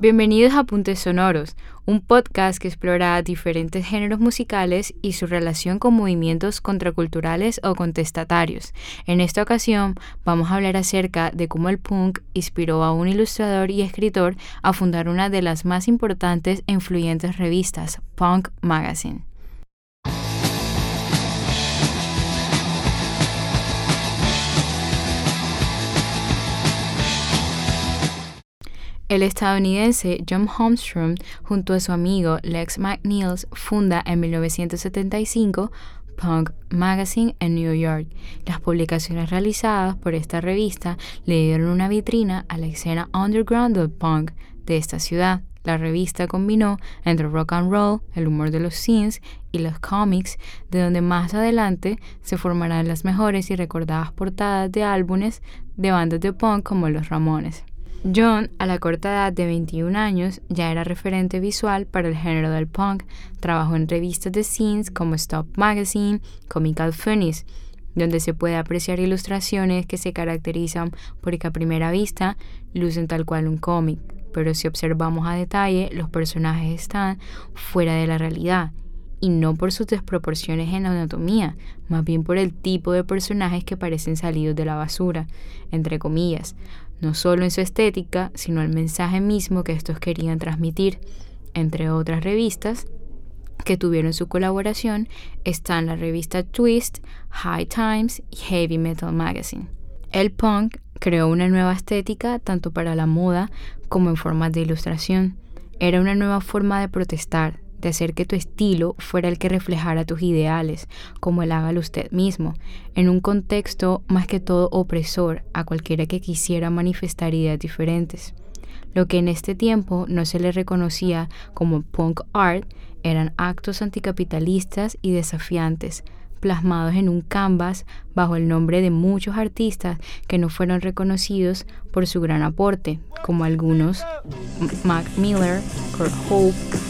Bienvenidos a Apuntes Sonoros, un podcast que explora diferentes géneros musicales y su relación con movimientos contraculturales o contestatarios. En esta ocasión vamos a hablar acerca de cómo el punk inspiró a un ilustrador y escritor a fundar una de las más importantes e influyentes revistas, Punk Magazine. El estadounidense John Holmstrom, junto a su amigo Lex McNeils, funda en 1975 Punk Magazine en New York. Las publicaciones realizadas por esta revista le dieron una vitrina a la escena underground del punk de esta ciudad. La revista combinó entre rock and roll, el humor de los scenes y los cómics, de donde más adelante se formarán las mejores y recordadas portadas de álbumes de bandas de punk como los Ramones. John, a la corta edad de 21 años, ya era referente visual para el género del punk. Trabajó en revistas de scenes como Stop Magazine, Comical Funnies, donde se puede apreciar ilustraciones que se caracterizan porque a primera vista lucen tal cual un cómic, pero si observamos a detalle, los personajes están fuera de la realidad y no por sus desproporciones en la anatomía, más bien por el tipo de personajes que parecen salidos de la basura, entre comillas, no solo en su estética, sino el mensaje mismo que estos querían transmitir. Entre otras revistas que tuvieron su colaboración están la revista Twist, High Times y Heavy Metal Magazine. El punk creó una nueva estética tanto para la moda como en formas de ilustración. Era una nueva forma de protestar, de hacer que tu estilo fuera el que reflejara tus ideales, como el hágalo usted mismo, en un contexto más que todo opresor a cualquiera que quisiera manifestar ideas diferentes. Lo que en este tiempo no se le reconocía como punk art eran actos anticapitalistas y desafiantes, plasmados en un canvas bajo el nombre de muchos artistas que no fueron reconocidos por su gran aporte, como algunos Mac Miller, Kurt Hope,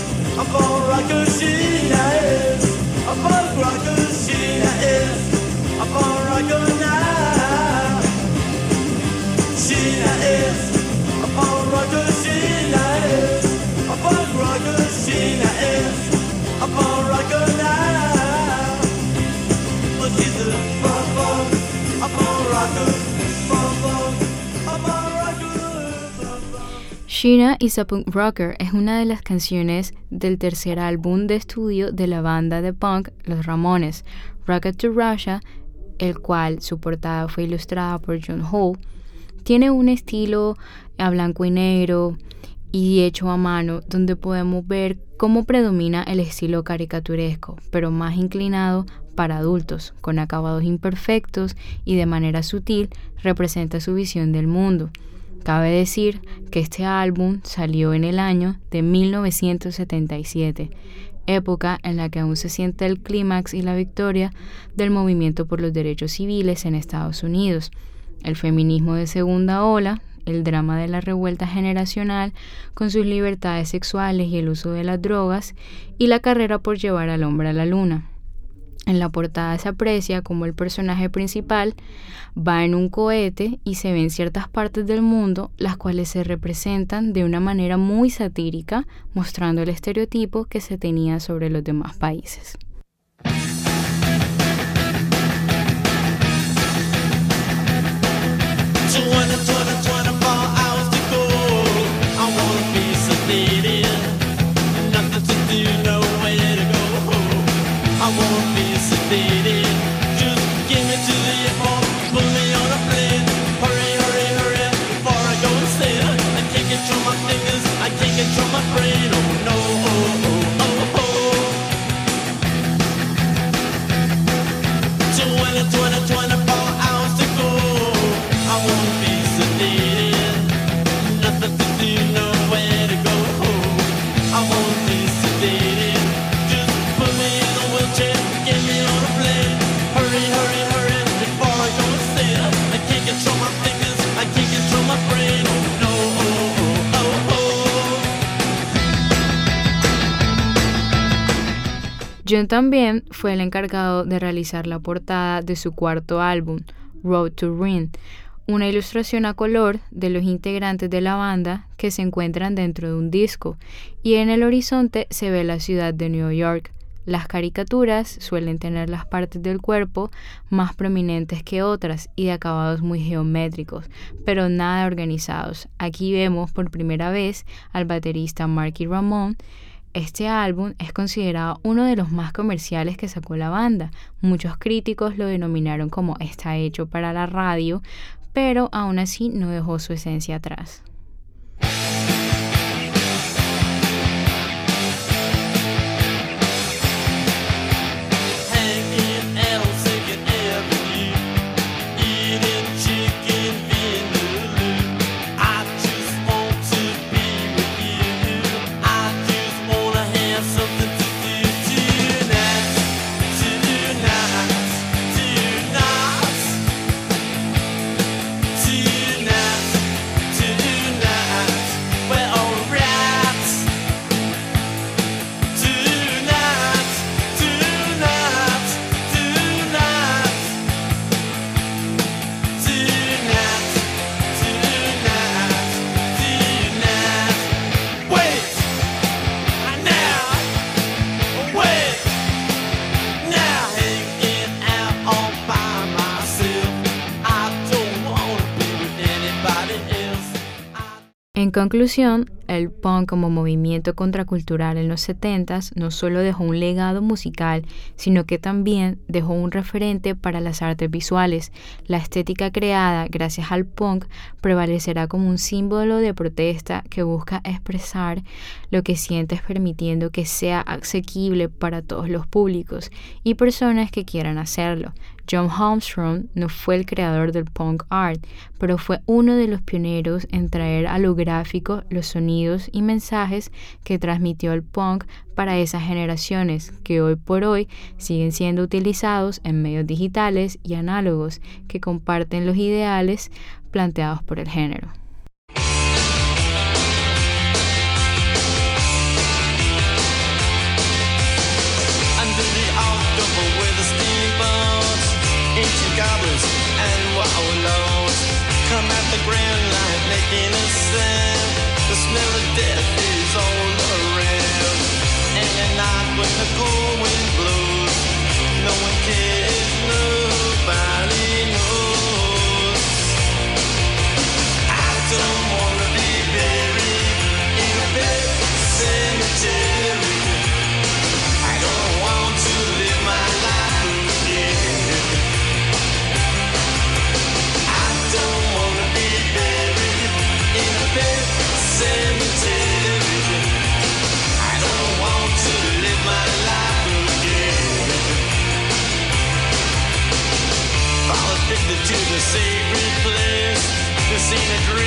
Holmstrom. Sheena is a Punk Rocker es una de las canciones del tercer álbum de estudio de la banda de punk Los Ramones, Rocket to Russia, el cual su portada fue ilustrada por John Hall. Tiene un estilo a blanco y negro y hecho a mano, donde podemos ver cómo predomina el estilo caricaturesco, pero más inclinado para adultos, con acabados imperfectos y de manera sutil representa su visión del mundo. Cabe decir que este álbum salió en el año de 1977, época en la que aún se siente el clímax y la victoria del movimiento por los derechos civiles en Estados Unidos, el feminismo de segunda ola, el drama de la revuelta generacional con sus libertades sexuales y el uso de las drogas, y la carrera por llevar al hombre a la luna. En la portada se aprecia como el personaje principal va en un cohete y se ven ciertas partes del mundo las cuales se representan de una manera muy satírica, mostrando el estereotipo que se tenía sobre los demás países. John también fue el encargado de realizar la portada de su cuarto álbum, Road to Ruin, una ilustración a color de los integrantes de la banda que se encuentran dentro de un disco y en el horizonte se ve la ciudad de New York. Las caricaturas suelen tener las partes del cuerpo más prominentes que otras y de acabados muy geométricos, pero nada organizados. Aquí vemos por primera vez al baterista Marky Ramone este álbum es considerado uno de los más comerciales que sacó la banda. Muchos críticos lo denominaron como está hecho para la radio, pero aún así no dejó su esencia atrás. En conclusión, el punk como movimiento contracultural en los 70 no solo dejó un legado musical, sino que también dejó un referente para las artes visuales. La estética creada gracias al punk prevalecerá como un símbolo de protesta que busca expresar lo que sientes permitiendo que sea asequible para todos los públicos y personas que quieran hacerlo. John Armstrong no fue el creador del punk art, pero fue uno de los pioneros en traer a lo gráfico los sonidos y mensajes que transmitió el punk para esas generaciones que hoy por hoy siguen siendo utilizados en medios digitales y análogos que comparten los ideales planteados por el género. come at the ground line, making a sound. The smell of death is all around. And at night when the cold wind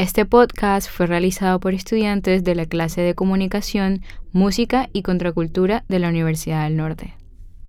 Este podcast fue realizado por estudiantes de la clase de Comunicación, Música y Contracultura de la Universidad del Norte.